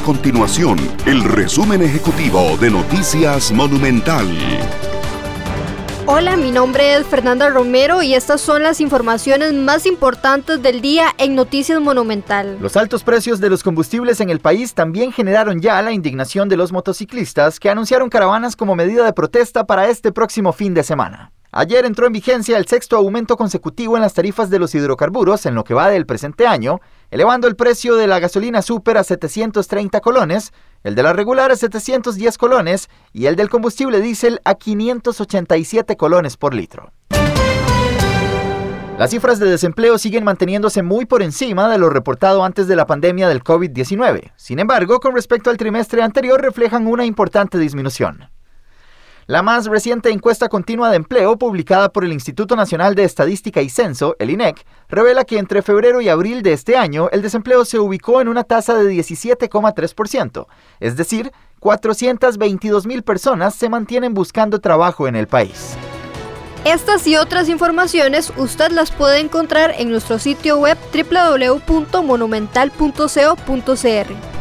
continuación el resumen ejecutivo de Noticias Monumental. Hola, mi nombre es Fernanda Romero y estas son las informaciones más importantes del día en Noticias Monumental. Los altos precios de los combustibles en el país también generaron ya la indignación de los motociclistas que anunciaron caravanas como medida de protesta para este próximo fin de semana. Ayer entró en vigencia el sexto aumento consecutivo en las tarifas de los hidrocarburos en lo que va del presente año, elevando el precio de la gasolina super a 730 colones, el de la regular a 710 colones y el del combustible diésel a 587 colones por litro. Las cifras de desempleo siguen manteniéndose muy por encima de lo reportado antes de la pandemia del COVID-19. Sin embargo, con respecto al trimestre anterior reflejan una importante disminución. La más reciente encuesta continua de empleo publicada por el Instituto Nacional de Estadística y Censo, el INEC, revela que entre febrero y abril de este año el desempleo se ubicó en una tasa de 17,3%, es decir, 422 mil personas se mantienen buscando trabajo en el país. Estas y otras informaciones usted las puede encontrar en nuestro sitio web www.monumental.co.cr.